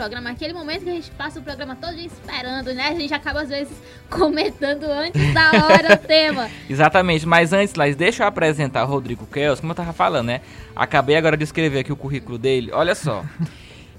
programa, aquele momento que a gente passa o programa todo esperando, né? A gente acaba às vezes comentando antes da hora o tema. Exatamente, mas antes, Laís, deixa eu apresentar o Rodrigo Kels, como eu tava falando, né? Acabei agora de escrever aqui o currículo dele. Olha só.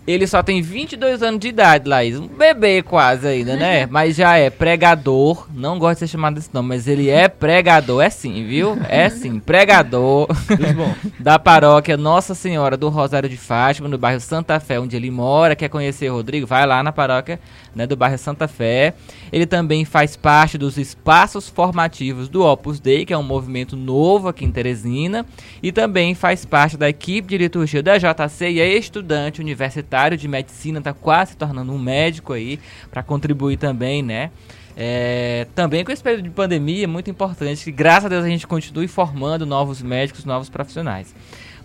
Ele só tem 22 anos de idade, Laís. Um bebê quase ainda, né? Mas já é pregador. Não gosto de ser chamado desse nome, mas ele é pregador. É sim, viu? É sim, pregador. da paróquia Nossa Senhora do Rosário de Fátima, no bairro Santa Fé, onde ele mora. Quer conhecer o Rodrigo? Vai lá na paróquia né, do bairro Santa Fé. Ele também faz parte dos espaços formativos do Opus Dei, que é um movimento novo aqui em Teresina. E também faz parte da equipe de liturgia da JC e é estudante universitário universitário de medicina, está quase se tornando um médico aí, para contribuir também, né? É, também com esse período de pandemia, muito importante, que graças a Deus a gente continue formando novos médicos, novos profissionais.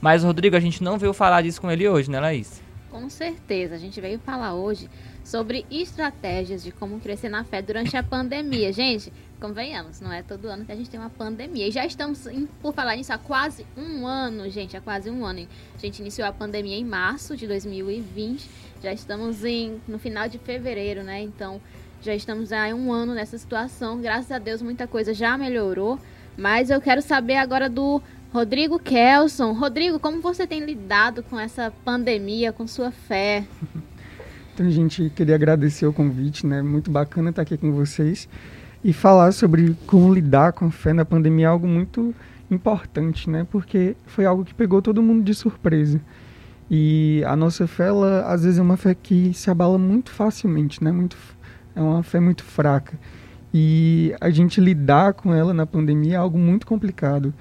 Mas, Rodrigo, a gente não veio falar disso com ele hoje, né, Laís? Com certeza, a gente veio falar hoje sobre estratégias de como crescer na fé durante a pandemia. Gente, convenhamos, não é todo ano que a gente tem uma pandemia. E já estamos, por falar nisso, há quase um ano, gente, há quase um ano. A gente iniciou a pandemia em março de 2020, já estamos em, no final de fevereiro, né? Então, já estamos há um ano nessa situação. Graças a Deus, muita coisa já melhorou. Mas eu quero saber agora do Rodrigo Kelson. Rodrigo, como você tem lidado com essa pandemia, com sua fé? Então, gente, queria agradecer o convite, né? Muito bacana estar aqui com vocês e falar sobre como lidar com a fé na pandemia é algo muito importante, né? Porque foi algo que pegou todo mundo de surpresa. E a nossa fé, ela, às vezes, é uma fé que se abala muito facilmente, né? Muito, é uma fé muito fraca. E a gente lidar com ela na pandemia é algo muito complicado.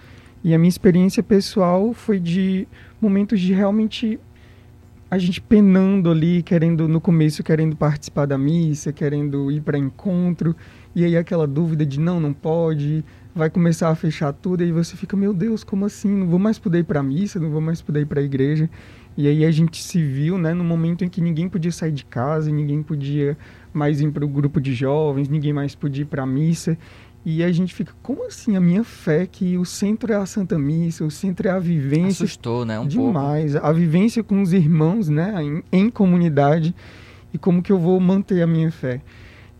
E a minha experiência pessoal foi de momentos de realmente a gente penando ali, querendo no começo querendo participar da missa, querendo ir para encontro, e aí aquela dúvida de não, não pode, vai começar a fechar tudo, e aí você fica, meu Deus, como assim? Não vou mais poder ir para a missa, não vou mais poder ir para a igreja. E aí a gente se viu, né, no momento em que ninguém podia sair de casa, ninguém podia mais ir para o grupo de jovens, ninguém mais podia ir para a missa. E a gente fica, como assim a minha fé que o centro é a Santa Missa, o centro é a vivência. Assustou, né? Um demais. Pouco. A vivência com os irmãos, né? Em, em, comunidade. E como que eu vou manter a minha fé.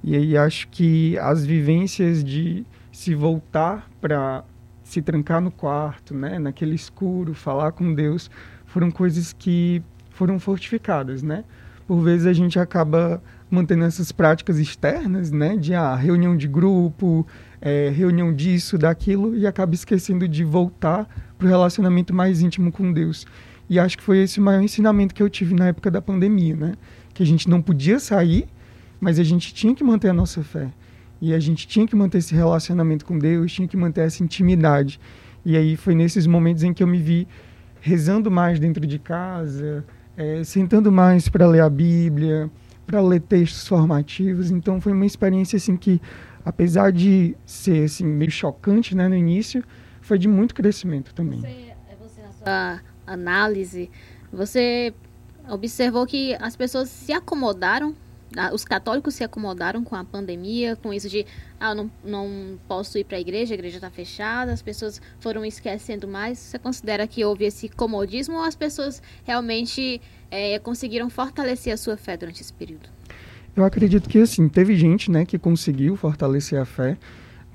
E aí acho que as vivências de se voltar para se trancar no quarto, né, naquele escuro, falar com Deus, foram coisas que foram fortificadas, né? Por vezes a gente acaba mantendo essas práticas externas, né, de ah, reunião de grupo, é, reunião disso, daquilo, e acaba esquecendo de voltar para o relacionamento mais íntimo com Deus. E acho que foi esse o maior ensinamento que eu tive na época da pandemia, né? Que a gente não podia sair, mas a gente tinha que manter a nossa fé. E a gente tinha que manter esse relacionamento com Deus, tinha que manter essa intimidade. E aí foi nesses momentos em que eu me vi rezando mais dentro de casa, é, sentando mais para ler a Bíblia, para ler textos formativos. Então foi uma experiência assim que, apesar de ser assim meio chocante, né, no início, foi de muito crescimento também. Você, é você na sua análise, você observou que as pessoas se acomodaram os católicos se acomodaram com a pandemia, com isso de ah, não, não posso ir para a igreja, a igreja está fechada, as pessoas foram esquecendo mais. Você considera que houve esse comodismo ou as pessoas realmente é, conseguiram fortalecer a sua fé durante esse período? Eu acredito que assim, teve gente né, que conseguiu fortalecer a fé,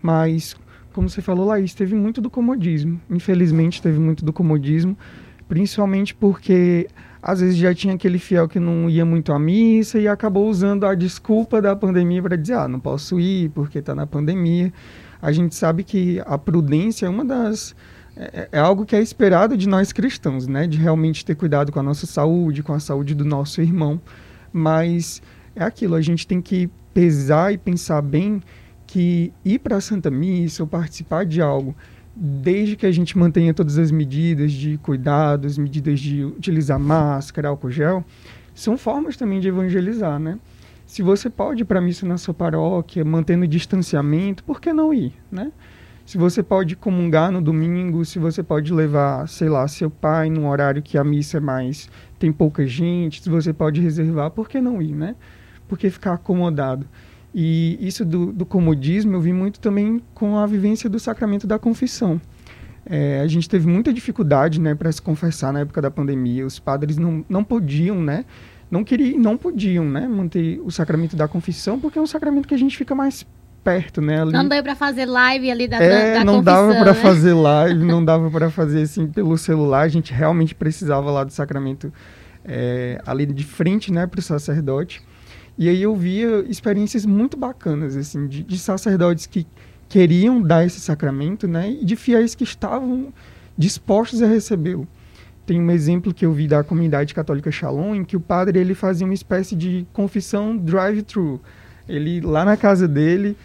mas, como você falou, Laís, teve muito do comodismo. Infelizmente, teve muito do comodismo, principalmente porque às vezes já tinha aquele fiel que não ia muito à missa e acabou usando a desculpa da pandemia para dizer, ah, não posso ir porque está na pandemia. A gente sabe que a prudência é uma das é, é, algo que é esperado de nós cristãos, né? De realmente ter cuidado com a nossa saúde, com a saúde do nosso irmão. Mas é aquilo, a gente tem que pesar e pensar bem que ir para a Santa Missa ou participar de algo desde que a gente mantenha todas as medidas de cuidado, as medidas de utilizar máscara, álcool gel, são formas também de evangelizar, né? Se você pode ir para missa na sua paróquia, mantendo distanciamento, por que não ir, né? Se você pode comungar no domingo, se você pode levar, sei lá, seu pai num horário que a missa é mais tem pouca gente, se você pode reservar, por que não ir, né? Por que ficar acomodado? E isso do, do comodismo eu vi muito também com a vivência do sacramento da confissão. É, a gente teve muita dificuldade né, para se confessar na época da pandemia. Os padres não, não podiam né, não queriam, não podiam, né, manter o sacramento da confissão, porque é um sacramento que a gente fica mais perto, né? Ali. Não deu para fazer live ali da, é, da não confissão, dava para né? fazer live, não dava para fazer assim pelo celular. A gente realmente precisava lá do sacramento é, ali de frente, né, para o sacerdote. E aí eu via experiências muito bacanas, assim, de, de sacerdotes que queriam dar esse sacramento, né, e de fiéis que estavam dispostos a recebê-lo. Tem um exemplo que eu vi da comunidade católica Shalom, em que o padre ele fazia uma espécie de confissão drive-thru. Ele lá na casa dele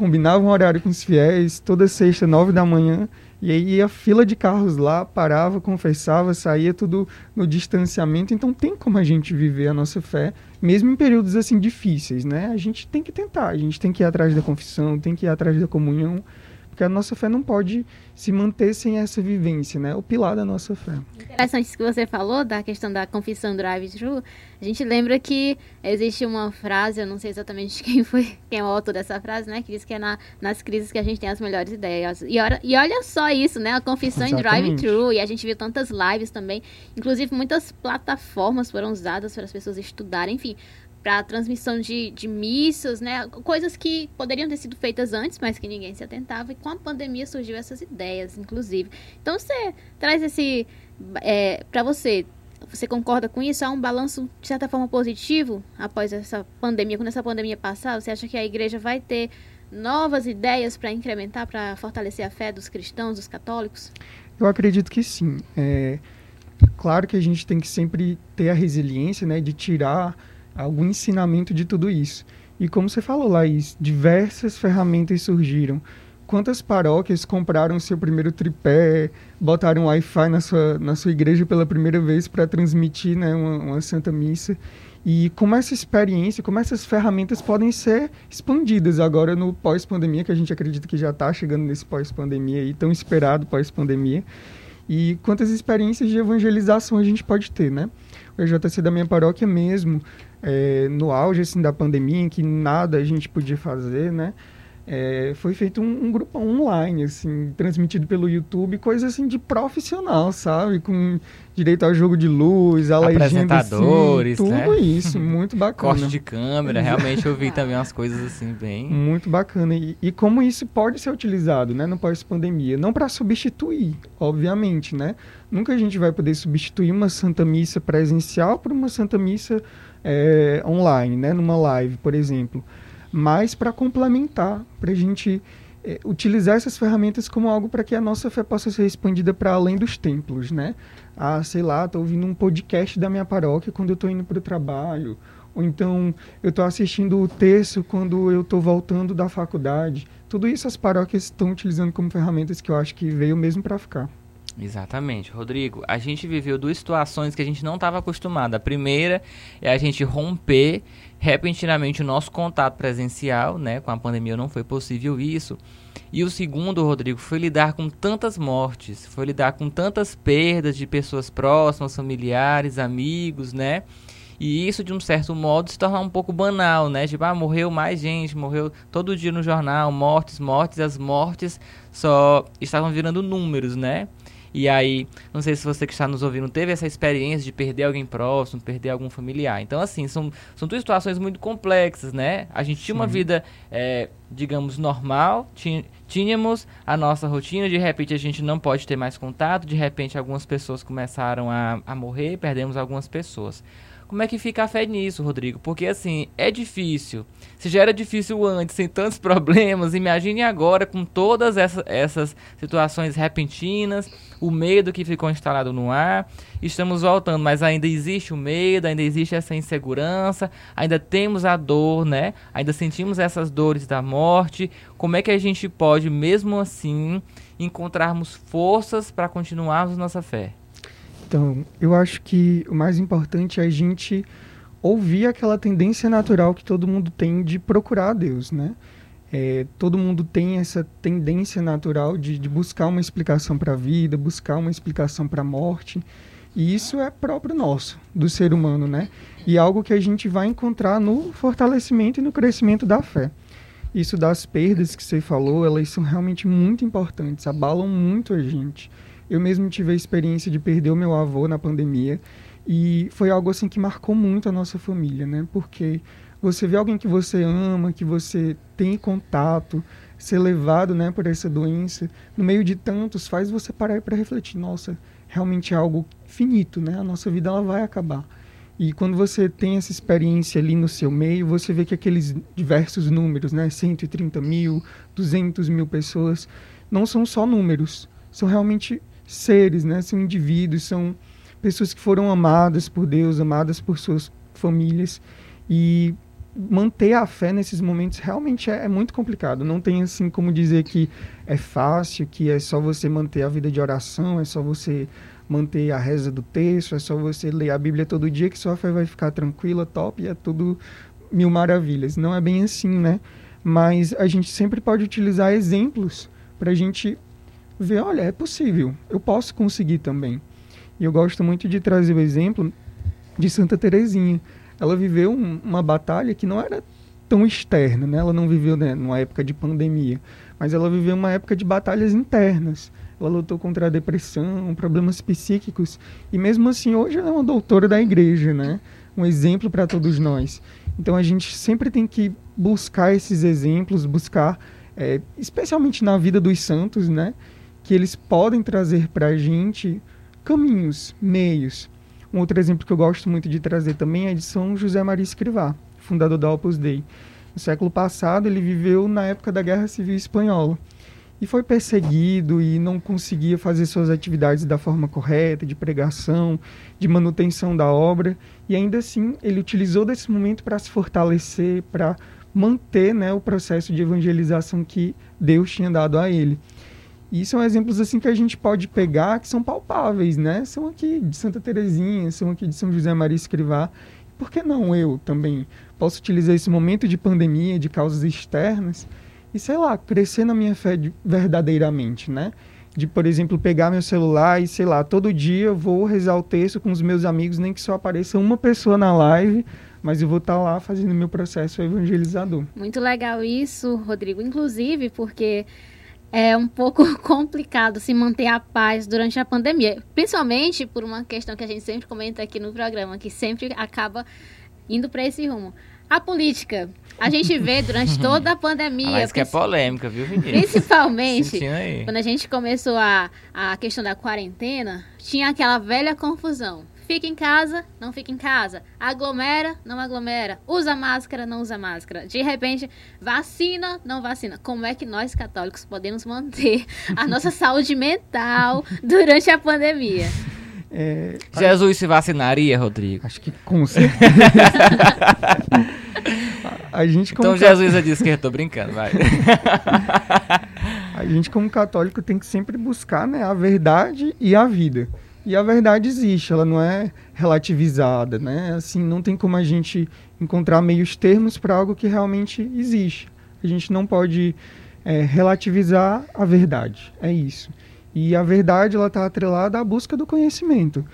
combinava um horário com os fiéis, toda sexta, nove da manhã, e aí ia fila de carros lá, parava, confessava, saía tudo no distanciamento. Então tem como a gente viver a nossa fé, mesmo em períodos assim difíceis, né? A gente tem que tentar, a gente tem que ir atrás da confissão, tem que ir atrás da comunhão, porque a nossa fé não pode se manter sem essa vivência, né? O pilar da nossa fé. Interessante isso que você falou da questão da confissão drive-thru. A gente lembra que existe uma frase, eu não sei exatamente quem foi, quem é o autor dessa frase, né? Que diz que é na, nas crises que a gente tem as melhores ideias. E, ora, e olha só isso, né? A confissão Exatamente. em drive-thru. E a gente viu tantas lives também. Inclusive, muitas plataformas foram usadas para as pessoas estudarem, enfim para transmissão de, de missas, né? Coisas que poderiam ter sido feitas antes, mas que ninguém se atentava. E com a pandemia surgiu essas ideias, inclusive. Então você traz esse é, para você. Você concorda com isso? Há um balanço de certa forma positivo após essa pandemia, quando essa pandemia passar? Você acha que a igreja vai ter novas ideias para incrementar, para fortalecer a fé dos cristãos, dos católicos? Eu acredito que sim. É, claro que a gente tem que sempre ter a resiliência, né, de tirar algum ensinamento de tudo isso. E como você falou, Laís, diversas ferramentas surgiram. Quantas paróquias compraram seu primeiro tripé, botaram Wi-Fi na sua, na sua igreja pela primeira vez para transmitir né, uma, uma Santa Missa? E como essa experiência, como essas ferramentas podem ser expandidas agora no pós-pandemia, que a gente acredita que já está chegando nesse pós-pandemia e tão esperado pós-pandemia. E quantas experiências de evangelização a gente pode ter, né? O EJC da minha paróquia mesmo, é, no auge assim, da pandemia, em que nada a gente podia fazer, né? É, foi feito um, um, grupo online, assim, transmitido pelo YouTube, coisa assim de profissional, sabe? Com direito ao jogo de luz, a legenda, assim, Apresentadores, tudo né? isso, muito bacana. Corte de câmera, realmente eu vi também umas coisas assim bem... Muito bacana. E, e como isso pode ser utilizado, né, no pós-pandemia? Não para substituir, obviamente, né? Nunca a gente vai poder substituir uma Santa Missa presencial por uma Santa Missa é, online, né, numa live, por exemplo mas para complementar, para a gente é, utilizar essas ferramentas como algo para que a nossa fé possa ser expandida para além dos templos, né? Ah, sei lá, estou ouvindo um podcast da minha paróquia quando eu estou indo para o trabalho, ou então eu estou assistindo o texto quando eu estou voltando da faculdade. Tudo isso as paróquias estão utilizando como ferramentas que eu acho que veio mesmo para ficar. Exatamente, Rodrigo. A gente viveu duas situações que a gente não estava acostumado. A primeira é a gente romper repentinamente o nosso contato presencial, né? Com a pandemia não foi possível isso. E o segundo, Rodrigo, foi lidar com tantas mortes, foi lidar com tantas perdas de pessoas próximas, familiares, amigos, né? E isso, de um certo modo, se torna um pouco banal, né? Tipo, ah, morreu mais gente, morreu todo dia no jornal, mortes, mortes, as mortes só estavam virando números, né? E aí, não sei se você que está nos ouvindo teve essa experiência de perder alguém próximo, perder algum familiar. Então, assim, são, são duas situações muito complexas, né? A gente tinha Sim. uma vida, é, digamos, normal, tínhamos a nossa rotina, de repente a gente não pode ter mais contato, de repente algumas pessoas começaram a, a morrer, perdemos algumas pessoas. Como é que fica a fé nisso, Rodrigo? Porque assim, é difícil. Se já era difícil antes, sem tantos problemas, imagine agora com todas essa, essas situações repentinas, o medo que ficou instalado no ar. Estamos voltando, mas ainda existe o medo, ainda existe essa insegurança, ainda temos a dor, né? Ainda sentimos essas dores da morte. Como é que a gente pode, mesmo assim, encontrarmos forças para continuarmos nossa fé? Então, eu acho que o mais importante é a gente ouvir aquela tendência natural que todo mundo tem de procurar Deus, né? É, todo mundo tem essa tendência natural de, de buscar uma explicação para a vida, buscar uma explicação para a morte. E isso é próprio nosso, do ser humano, né? E algo que a gente vai encontrar no fortalecimento e no crescimento da fé. Isso das perdas que você falou, elas são realmente muito importantes, abalam muito a gente. Eu mesmo tive a experiência de perder o meu avô na pandemia E foi algo assim que marcou muito a nossa família, né? Porque você vê alguém que você ama, que você tem contato, ser levado, né, por essa doença, no meio de tantos, faz você parar para refletir, nossa, realmente é algo finito, né? A nossa vida ela vai acabar. E quando você tem essa experiência ali no seu meio, você vê que aqueles diversos números, né, 130 mil, 200 mil pessoas, não são só números, são realmente seres, né? São indivíduos, são pessoas que foram amadas por Deus, amadas por suas famílias e manter a fé nesses momentos realmente é, é, muito complicado. Não tem assim como dizer que é fácil, que é só você manter a vida de oração, é só você manter a reza do texto, é só você ler a Bíblia todo dia que sua fé vai ficar tranquila, top, e é tudo mil maravilhas. Não é bem assim, né? Mas a gente sempre pode utilizar exemplos para a gente ver, olha, é possível, eu posso conseguir também. E eu gosto muito de trazer o exemplo de Santa Teresinha ela viveu um, uma batalha que não era tão externa, né? Ela não viveu né, numa época de pandemia, mas ela viveu uma época de batalhas internas. Ela lutou contra a depressão, problemas psíquicos, e mesmo assim hoje ela é uma doutora da igreja, né? Um exemplo para todos nós. Então a gente sempre tem que buscar esses exemplos, buscar, é, especialmente na vida dos santos, né? Que eles podem trazer para a gente caminhos, meios um outro exemplo que eu gosto muito de trazer também é de São José Maria Escrivá, fundador da Opus Dei. No século passado, ele viveu na época da Guerra Civil Espanhola e foi perseguido e não conseguia fazer suas atividades da forma correta, de pregação, de manutenção da obra, e ainda assim ele utilizou desse momento para se fortalecer, para manter né, o processo de evangelização que Deus tinha dado a ele. E são exemplos assim que a gente pode pegar que são palpáveis, né? São aqui de Santa Terezinha, são aqui de São José Maria Escrivá. Por que não eu também posso utilizar esse momento de pandemia, de causas externas e sei lá, crescer na minha fé de, verdadeiramente, né? De, por exemplo, pegar meu celular e, sei lá, todo dia eu vou rezar o texto com os meus amigos, nem que só apareça uma pessoa na live, mas eu vou estar tá lá fazendo meu processo evangelizador. Muito legal isso, Rodrigo. Inclusive, porque é um pouco complicado se manter a paz durante a pandemia, principalmente por uma questão que a gente sempre comenta aqui no programa, que sempre acaba indo para esse rumo. A política. A gente vê durante toda a pandemia. Mas que é polêmica, viu, Vinícius? Principalmente quando a gente começou a, a questão da quarentena, tinha aquela velha confusão. Fica em casa, não fica em casa. Aglomera, não aglomera. Usa máscara, não usa máscara. De repente, vacina, não vacina. Como é que nós católicos podemos manter a nossa saúde mental durante a pandemia? É, Jesus se vacinaria, Rodrigo? Acho que com certeza. a gente então Jesus é de esquerda, tô brincando, vai. a gente como católico tem que sempre buscar né, a verdade e a vida. E a verdade existe, ela não é relativizada, né? Assim, não tem como a gente encontrar meios termos para algo que realmente existe. A gente não pode é, relativizar a verdade, é isso. E a verdade ela está atrelada à busca do conhecimento.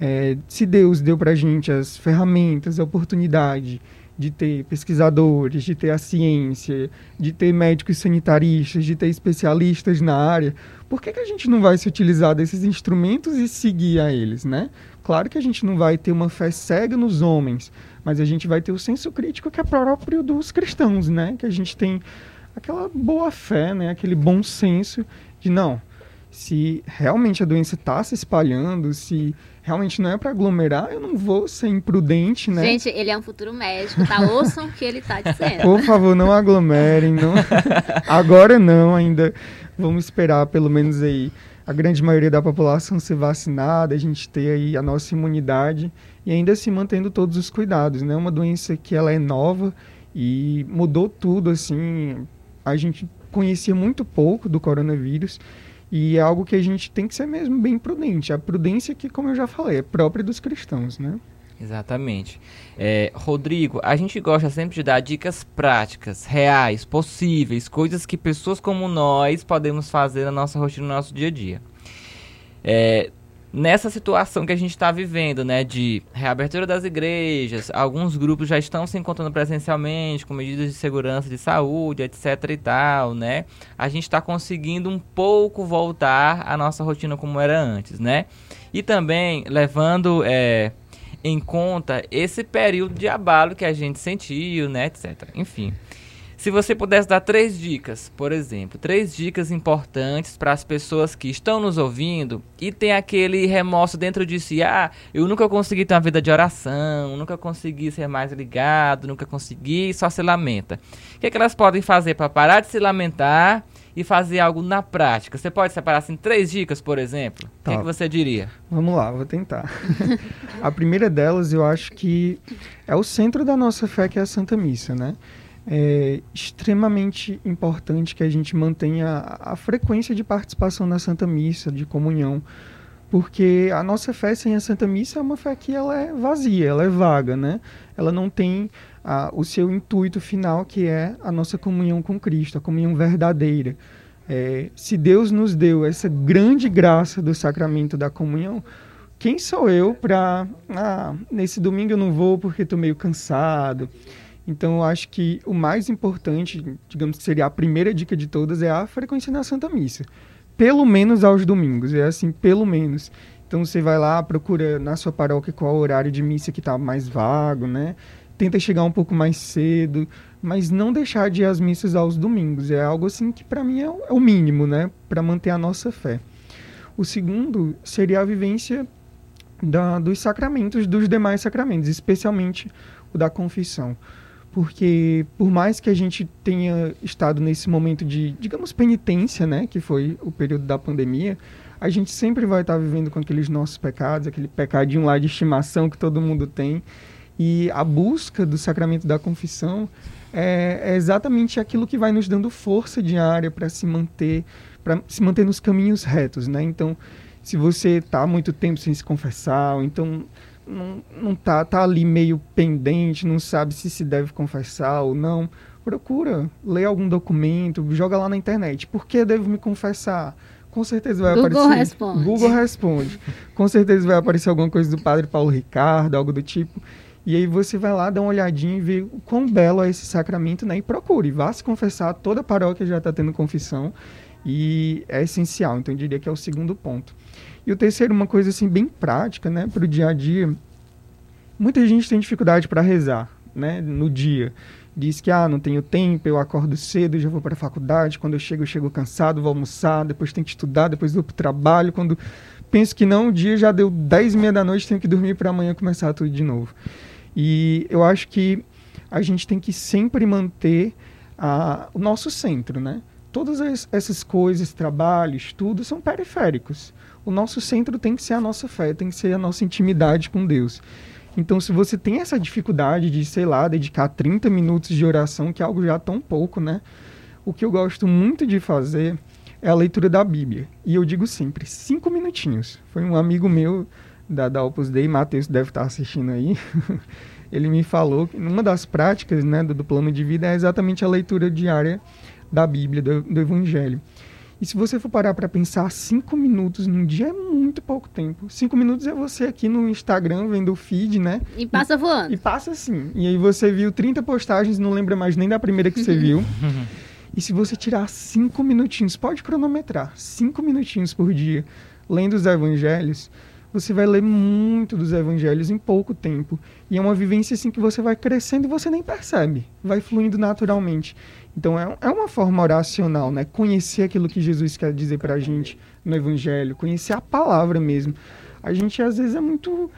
É, se Deus deu para a gente as ferramentas, a oportunidade de ter pesquisadores, de ter a ciência, de ter médicos sanitaristas, de ter especialistas na área, por que, que a gente não vai se utilizar desses instrumentos e seguir a eles, né? Claro que a gente não vai ter uma fé cega nos homens, mas a gente vai ter o senso crítico que é próprio dos cristãos, né? Que a gente tem aquela boa fé, né? Aquele bom senso de não, se realmente a doença está se espalhando, se realmente não é para aglomerar, eu não vou ser imprudente, né? Gente, ele é um futuro médico, tá? Ouçam o que ele tá dizendo. Por favor, não aglomerem, não. Agora não, ainda vamos esperar pelo menos aí a grande maioria da população ser vacinada, a gente ter aí a nossa imunidade e ainda se mantendo todos os cuidados, né? Uma doença que ela é nova e mudou tudo assim. A gente conhecia muito pouco do coronavírus e é algo que a gente tem que ser mesmo bem prudente. A prudência que, como eu já falei, é própria dos cristãos, né? Exatamente. É, Rodrigo, a gente gosta sempre de dar dicas práticas, reais, possíveis, coisas que pessoas como nós podemos fazer na nossa rotina, no nosso dia a dia. É, nessa situação que a gente está vivendo, né, de reabertura das igrejas, alguns grupos já estão se encontrando presencialmente com medidas de segurança de saúde, etc e tal, né? A gente está conseguindo um pouco voltar à nossa rotina como era antes, né? E também levando é, em conta esse período de abalo que a gente sentiu, né, etc. Enfim. Se você pudesse dar três dicas, por exemplo, três dicas importantes para as pessoas que estão nos ouvindo e tem aquele remorso dentro de si, ah, eu nunca consegui ter uma vida de oração, nunca consegui ser mais ligado, nunca consegui, só se lamenta. O que, é que elas podem fazer para parar de se lamentar e fazer algo na prática? Você pode separar assim três dicas, por exemplo? O que, é que você diria? Vamos lá, vou tentar. a primeira delas, eu acho que é o centro da nossa fé, que é a Santa Missa, né? É extremamente importante que a gente mantenha a frequência de participação na Santa Missa, de comunhão, porque a nossa fé sem a Santa Missa é uma fé que ela é vazia, ela é vaga, né? Ela não tem a, o seu intuito final, que é a nossa comunhão com Cristo, a comunhão verdadeira. É, se Deus nos deu essa grande graça do sacramento da comunhão, quem sou eu para. Ah, nesse domingo eu não vou porque estou meio cansado. Então, eu acho que o mais importante, digamos que seria a primeira dica de todas, é a frequência na Santa Missa. Pelo menos aos domingos, é assim, pelo menos. Então, você vai lá, procura na sua paróquia qual é o horário de missa que está mais vago, né? Tenta chegar um pouco mais cedo, mas não deixar de ir às missas aos domingos. É algo assim que para mim é o é mínimo, né? Para manter a nossa fé. O segundo seria a vivência da, dos sacramentos, dos demais sacramentos, especialmente o da confissão porque por mais que a gente tenha estado nesse momento de, digamos, penitência, né, que foi o período da pandemia, a gente sempre vai estar vivendo com aqueles nossos pecados, aquele pecadinho lá de estimação que todo mundo tem. E a busca do sacramento da confissão é, é exatamente aquilo que vai nos dando força diária para se manter, para se manter nos caminhos retos, né? Então, se você está muito tempo sem se confessar, ou então não, não tá, tá ali meio pendente, não sabe se se deve confessar ou não, procura, lê algum documento, joga lá na internet. Por que devo me confessar? Com certeza vai Google aparecer. Responde. Google responde. Com certeza vai aparecer alguma coisa do Padre Paulo Ricardo, algo do tipo. E aí você vai lá, dá uma olhadinha e vê o quão belo é esse sacramento, né? E procure, vá se confessar. Toda a paróquia já está tendo confissão. E é essencial. Então eu diria que é o segundo ponto. E o terceiro, uma coisa assim bem prática, né, para o dia a dia. Muita gente tem dificuldade para rezar, né, no dia. Diz que ah, não tenho tempo, eu acordo cedo, já vou para a faculdade, quando eu chego eu chego cansado, vou almoçar, depois tenho que estudar, depois vou para o trabalho, quando penso que não, o dia já deu 10 e meia da noite, tenho que dormir para amanhã começar tudo de novo. E eu acho que a gente tem que sempre manter a, o nosso centro, né? Todas essas coisas, trabalho, estudo, são periféricos o nosso centro tem que ser a nossa fé, tem que ser a nossa intimidade com Deus. Então, se você tem essa dificuldade de, sei lá, dedicar 30 minutos de oração, que é algo já tão pouco, né? O que eu gosto muito de fazer é a leitura da Bíblia. E eu digo sempre, cinco minutinhos. Foi um amigo meu da, da Opus Dei, Matheus deve estar assistindo aí, ele me falou que uma das práticas né, do, do, plano de vida é exatamente a leitura diária da Bíblia, do, do Evangelho. E se você for parar para pensar, cinco minutos num dia é muito pouco tempo. Cinco minutos é você aqui no Instagram vendo o feed, né? E passa voando. E, e passa assim. E aí você viu 30 postagens, não lembra mais nem da primeira que você viu. e se você tirar cinco minutinhos, pode cronometrar, cinco minutinhos por dia, lendo os evangelhos, você vai ler muito dos evangelhos em pouco tempo. E é uma vivência assim que você vai crescendo e você nem percebe. Vai fluindo naturalmente. Então é, é uma forma oracional, né? Conhecer aquilo que Jesus quer dizer para a gente no Evangelho, conhecer a palavra mesmo. A gente às vezes é muito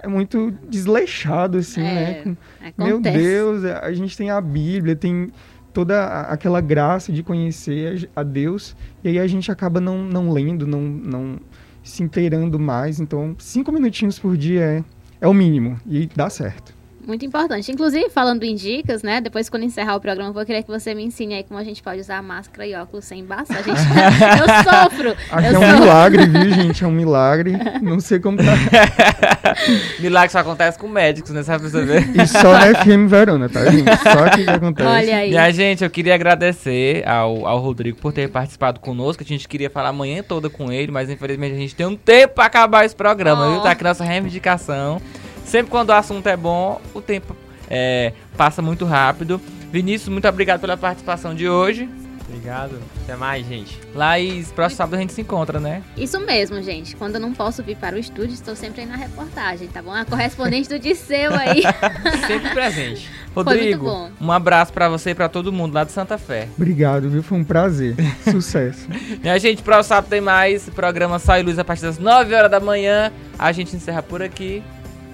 é muito desleixado assim, é, né? Com, meu Deus, é, a gente tem a Bíblia, tem toda aquela graça de conhecer a Deus e aí a gente acaba não, não lendo, não, não se inteirando mais. Então, cinco minutinhos por dia é, é o mínimo e dá certo. Muito importante. Inclusive, falando em dicas, né? Depois, quando encerrar o programa, eu vou querer que você me ensine aí como a gente pode usar máscara e óculos sem embaçar. Gente, eu sofro. Aqui eu é um milagre, viu, gente? É um milagre. Não sei como tá. milagre só acontece com médicos, né? Sabe você ver? E só na FM Verona, tá, gente? Só aqui que acontece. Olha aí. Minha gente, eu queria agradecer ao, ao Rodrigo por ter participado conosco. A gente queria falar a manhã toda com ele, mas infelizmente a gente tem um tempo pra acabar esse programa, oh. viu? Tá aqui nossa reivindicação. Sempre quando o assunto é bom, o tempo é, passa muito rápido. Vinícius, muito obrigado pela participação de hoje. Obrigado. Até mais, gente. Laís, próximo sábado a gente se encontra, né? Isso mesmo, gente. Quando eu não posso vir para o estúdio, estou sempre aí na reportagem, tá bom? A correspondente do Disseu aí. Sempre presente. Rodrigo, bom. um abraço pra você e pra todo mundo lá de Santa Fé. Obrigado, viu? Foi um prazer. Sucesso. Minha gente, próximo sábado tem mais. Programa Sai Luz a partir das 9 horas da manhã. A gente encerra por aqui.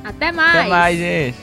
Até mais. Até mais, gente.